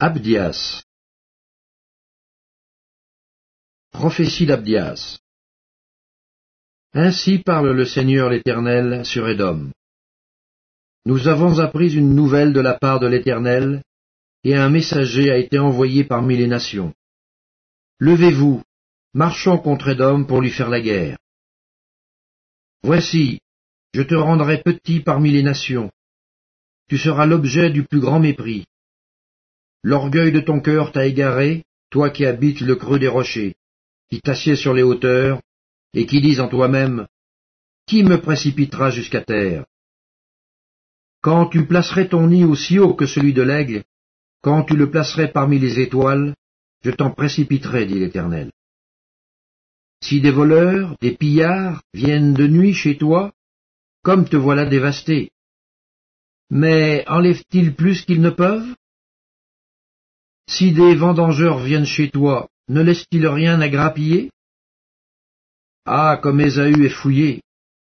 Abdias Prophétie d'Abdias Ainsi parle le Seigneur l'Éternel sur Édom. Nous avons appris une nouvelle de la part de l'Éternel, et un messager a été envoyé parmi les nations. Levez-vous, marchons contre Édom pour lui faire la guerre. Voici, je te rendrai petit parmi les nations. Tu seras l'objet du plus grand mépris. L'orgueil de ton cœur t'a égaré, toi qui habites le creux des rochers, qui t'assieds sur les hauteurs, et qui dis en toi-même, Qui me précipitera jusqu'à terre? Quand tu placerais ton nid aussi haut que celui de l'aigle, quand tu le placerais parmi les étoiles, je t'en précipiterai, dit l'Éternel. Si des voleurs, des pillards viennent de nuit chez toi, comme te voilà dévasté, mais enlèvent-ils plus qu'ils ne peuvent? Si des vendangeurs viennent chez toi, ne laissent-ils rien à grappiller? Ah, comme Ésaü est fouillé,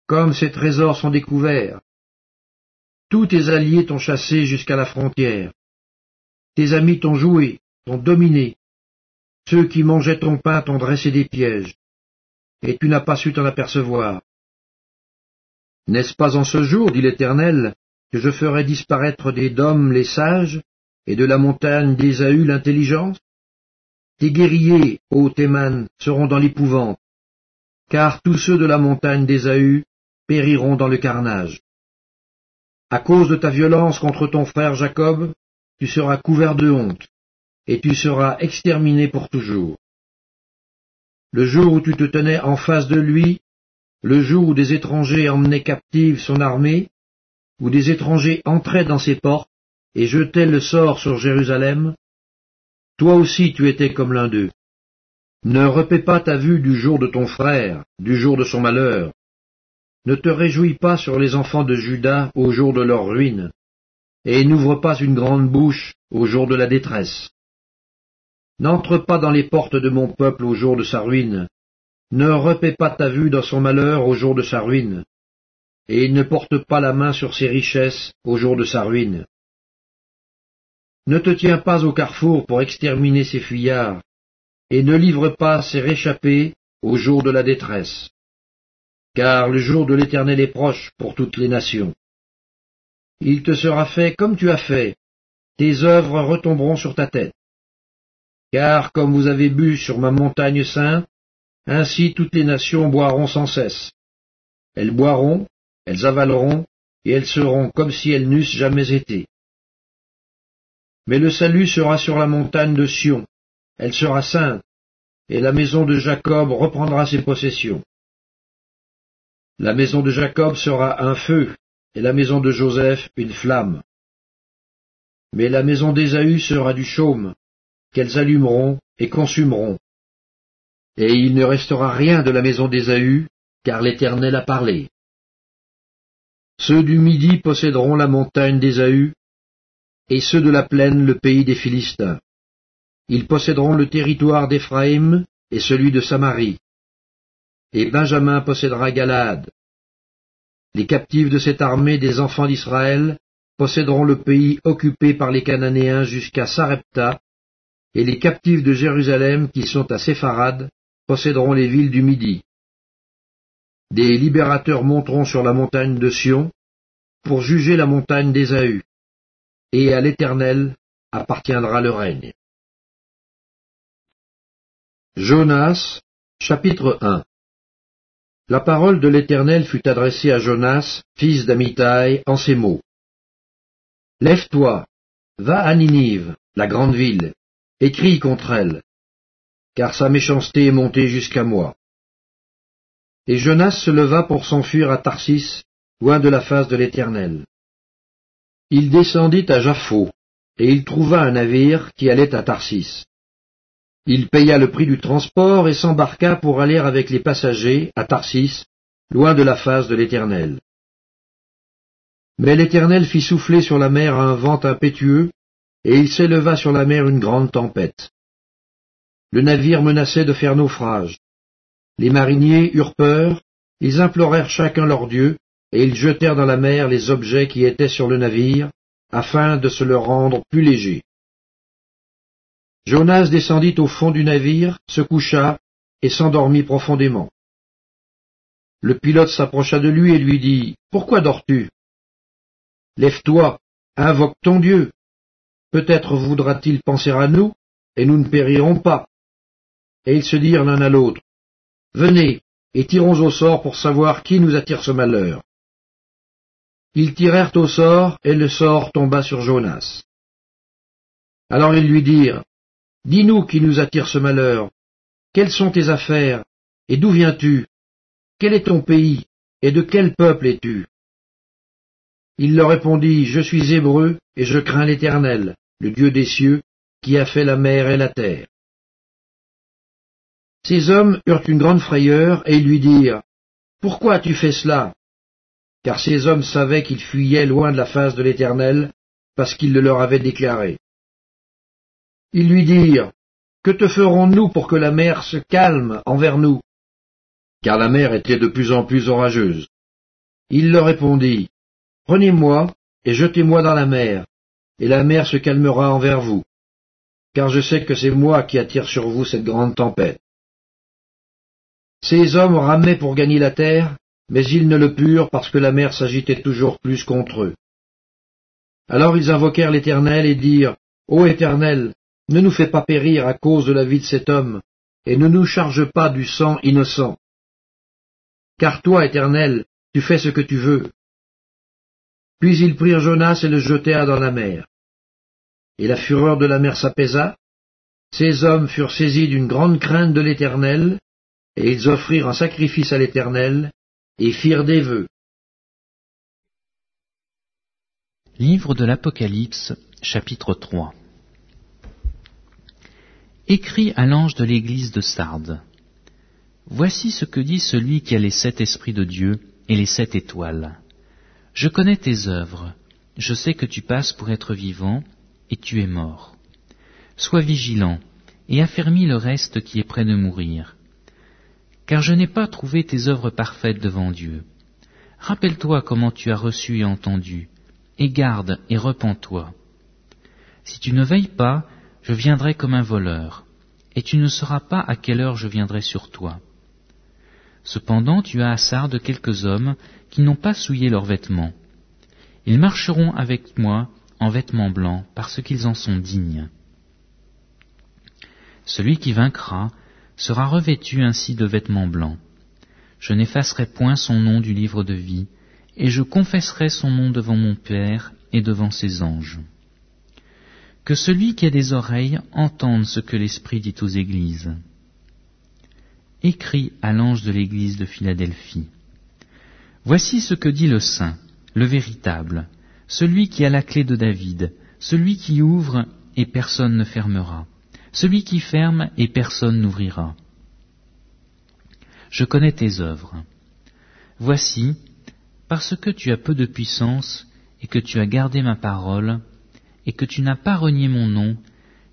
comme ses trésors sont découverts. Tous tes alliés t'ont chassé jusqu'à la frontière. Tes amis t'ont joué, t'ont dominé. Ceux qui mangeaient ton pain t'ont dressé des pièges, et tu n'as pas su t'en apercevoir. N'est-ce pas en ce jour, dit l'Éternel, que je ferai disparaître des dômes les sages, et de la montagne d'Ésaü l'intelligence Tes guerriers, ô Théman, seront dans l'épouvante, car tous ceux de la montagne d'Ésaü périront dans le carnage. À cause de ta violence contre ton frère Jacob, tu seras couvert de honte, et tu seras exterminé pour toujours. Le jour où tu te tenais en face de lui, le jour où des étrangers emmenaient captive son armée, où des étrangers entraient dans ses portes, et jetait le sort sur Jérusalem, toi aussi tu étais comme l'un d'eux. Ne repaie pas ta vue du jour de ton frère, du jour de son malheur. Ne te réjouis pas sur les enfants de Judas au jour de leur ruine, et n'ouvre pas une grande bouche au jour de la détresse. N'entre pas dans les portes de mon peuple au jour de sa ruine, ne repaie pas ta vue dans son malheur au jour de sa ruine, et ne porte pas la main sur ses richesses au jour de sa ruine. Ne te tiens pas au carrefour pour exterminer ces fuyards, et ne livre pas ces réchappés au jour de la détresse. Car le jour de l'Éternel est proche pour toutes les nations. Il te sera fait comme tu as fait, tes œuvres retomberont sur ta tête. Car comme vous avez bu sur ma montagne sainte, ainsi toutes les nations boiront sans cesse. Elles boiront, elles avaleront, et elles seront comme si elles n'eussent jamais été. Mais le salut sera sur la montagne de Sion, elle sera sainte, et la maison de Jacob reprendra ses possessions. La maison de Jacob sera un feu, et la maison de Joseph une flamme. Mais la maison d'Ésaü sera du chaume, qu'elles allumeront et consumeront. Et il ne restera rien de la maison d'Ésaü, car l'Éternel a parlé. Ceux du Midi posséderont la montagne d'Ésaü, et ceux de la plaine le pays des Philistins. Ils posséderont le territoire d'Éphraïm et celui de Samarie. Et Benjamin possédera Galade. Les captifs de cette armée des enfants d'Israël posséderont le pays occupé par les Cananéens jusqu'à Sarepta, et les captifs de Jérusalem qui sont à Sépharad posséderont les villes du Midi. Des libérateurs monteront sur la montagne de Sion pour juger la montagne d'Ésaü et à l'Éternel appartiendra le règne. Jonas, chapitre 1 La parole de l'Éternel fut adressée à Jonas, fils d'Amitai, en ces mots. Lève-toi, va à Ninive, la grande ville, et crie contre elle, car sa méchanceté est montée jusqu'à moi. Et Jonas se leva pour s'enfuir à Tarsis, loin de la face de l'Éternel. Il descendit à Jaffo, et il trouva un navire qui allait à Tarsis. Il paya le prix du transport et s'embarqua pour aller avec les passagers à Tarsis, loin de la face de l'Éternel. Mais l'Éternel fit souffler sur la mer un vent impétueux, et il s'éleva sur la mer une grande tempête. Le navire menaçait de faire naufrage. Les mariniers eurent peur, ils implorèrent chacun leur Dieu, et ils jetèrent dans la mer les objets qui étaient sur le navire, afin de se le rendre plus léger. Jonas descendit au fond du navire, se coucha et s'endormit profondément. Le pilote s'approcha de lui et lui dit Pourquoi dors-tu Lève-toi, invoque ton Dieu. Peut-être voudra-t-il penser à nous, et nous ne périrons pas. Et ils se dirent l'un à l'autre Venez, et tirons au sort pour savoir qui nous attire ce malheur. Ils tirèrent au sort, et le sort tomba sur Jonas. Alors ils lui dirent Dis-nous qui nous attire ce malheur. Quelles sont tes affaires Et d'où viens-tu? Quel est ton pays Et de quel peuple es-tu? Il leur répondit, Je suis hébreu, et je crains l'Éternel, le Dieu des cieux, qui a fait la mer et la terre. Ces hommes eurent une grande frayeur, et ils lui dirent, Pourquoi as-tu fait cela? Car ces hommes savaient qu'ils fuyaient loin de la face de l'Éternel, parce qu'il le leur avait déclaré. Ils lui dirent, Que te ferons-nous pour que la mer se calme envers nous? Car la mer était de plus en plus orageuse. Il leur répondit, Prenez-moi et jetez-moi dans la mer, et la mer se calmera envers vous, car je sais que c'est moi qui attire sur vous cette grande tempête. Ces hommes ramaient pour gagner la terre, mais ils ne le purent parce que la mer s'agitait toujours plus contre eux. Alors ils invoquèrent l'Éternel et dirent, Ô Éternel, ne nous fais pas périr à cause de la vie de cet homme, et ne nous charge pas du sang innocent. Car toi, Éternel, tu fais ce que tu veux. Puis ils prirent Jonas et le jetèrent dans la mer. Et la fureur de la mer s'apaisa, ces hommes furent saisis d'une grande crainte de l'Éternel, et ils offrirent un sacrifice à l'Éternel, et firent des vœux. Livre de l'Apocalypse, chapitre 3 Écrit à l'ange de l'église de Sardes. Voici ce que dit celui qui a les sept esprits de Dieu et les sept étoiles. Je connais tes œuvres, je sais que tu passes pour être vivant, et tu es mort. Sois vigilant, et affermis le reste qui est près de mourir. Car je n'ai pas trouvé tes œuvres parfaites devant Dieu. Rappelle-toi comment tu as reçu et entendu, et garde et repens-toi. Si tu ne veilles pas, je viendrai comme un voleur, et tu ne sauras pas à quelle heure je viendrai sur toi. Cependant tu as à de quelques hommes qui n'ont pas souillé leurs vêtements. Ils marcheront avec moi en vêtements blancs, parce qu'ils en sont dignes. Celui qui vaincra sera revêtu ainsi de vêtements blancs. Je n'effacerai point son nom du livre de vie, et je confesserai son nom devant mon Père et devant ses anges. Que celui qui a des oreilles entende ce que l'Esprit dit aux églises. Écrit à l'ange de l'église de Philadelphie. Voici ce que dit le Saint, le véritable, celui qui a la clé de David, celui qui ouvre et personne ne fermera, celui qui ferme et personne n'ouvrira. Je connais tes œuvres. Voici, parce que tu as peu de puissance et que tu as gardé ma parole, et que tu n'as pas renié mon nom,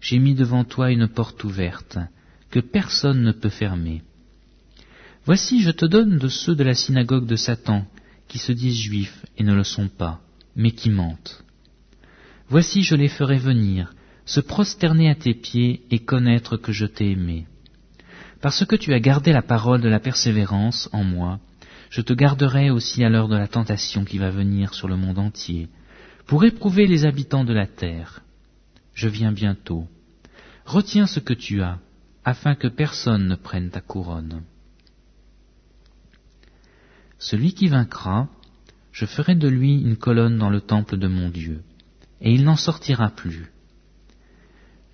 j'ai mis devant toi une porte ouverte, que personne ne peut fermer. Voici, je te donne de ceux de la synagogue de Satan, qui se disent juifs et ne le sont pas, mais qui mentent. Voici, je les ferai venir, se prosterner à tes pieds et connaître que je t'ai aimé. Parce que tu as gardé la parole de la persévérance en moi, je te garderai aussi à l'heure de la tentation qui va venir sur le monde entier, pour éprouver les habitants de la terre. Je viens bientôt. Retiens ce que tu as, afin que personne ne prenne ta couronne. Celui qui vaincra, je ferai de lui une colonne dans le temple de mon Dieu, et il n'en sortira plus.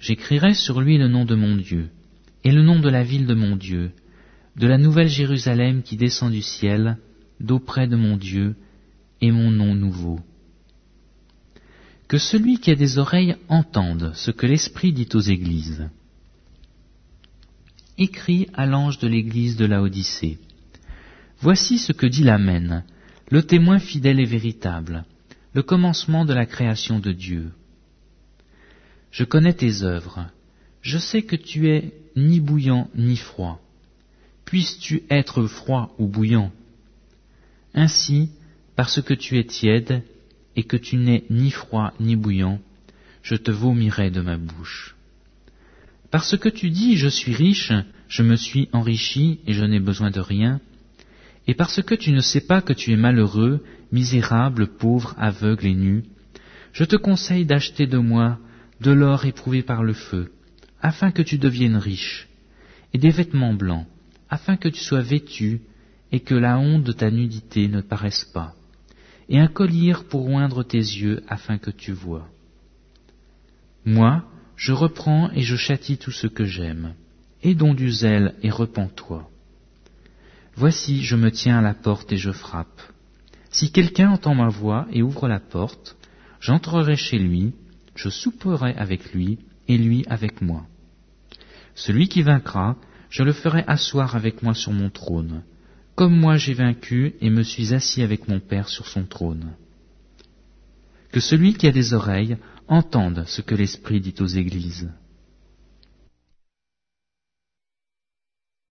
J'écrirai sur lui le nom de mon Dieu, et le nom de la ville de mon Dieu, de la nouvelle Jérusalem qui descend du ciel, d'auprès de mon Dieu, et mon nom nouveau que celui qui a des oreilles entende ce que l'Esprit dit aux églises. Écrit à l'ange de l'église de Laodicée. Voici ce que dit l'Amen, le témoin fidèle et véritable, le commencement de la création de Dieu. Je connais tes œuvres, je sais que tu es ni bouillant ni froid. Puisses-tu être froid ou bouillant? Ainsi, parce que tu es tiède, et que tu n'es ni froid ni bouillant, je te vomirai de ma bouche. Parce que tu dis, je suis riche, je me suis enrichi et je n'ai besoin de rien, et parce que tu ne sais pas que tu es malheureux, misérable, pauvre, aveugle et nu, je te conseille d'acheter de moi de l'or éprouvé par le feu, afin que tu deviennes riche, et des vêtements blancs, afin que tu sois vêtu, et que la honte de ta nudité ne paraisse pas, et un collier pour oindre tes yeux, afin que tu vois. Moi, je reprends et je châtie tout ce que j'aime. Aie donc du zèle et repens-toi. Voici, je me tiens à la porte et je frappe. Si quelqu'un entend ma voix et ouvre la porte, j'entrerai chez lui, je souperai avec lui, et lui avec moi. Celui qui vaincra, je le ferai asseoir avec moi sur mon trône, comme moi j'ai vaincu et me suis assis avec mon Père sur son trône. Que celui qui a des oreilles entende ce que l'Esprit dit aux églises.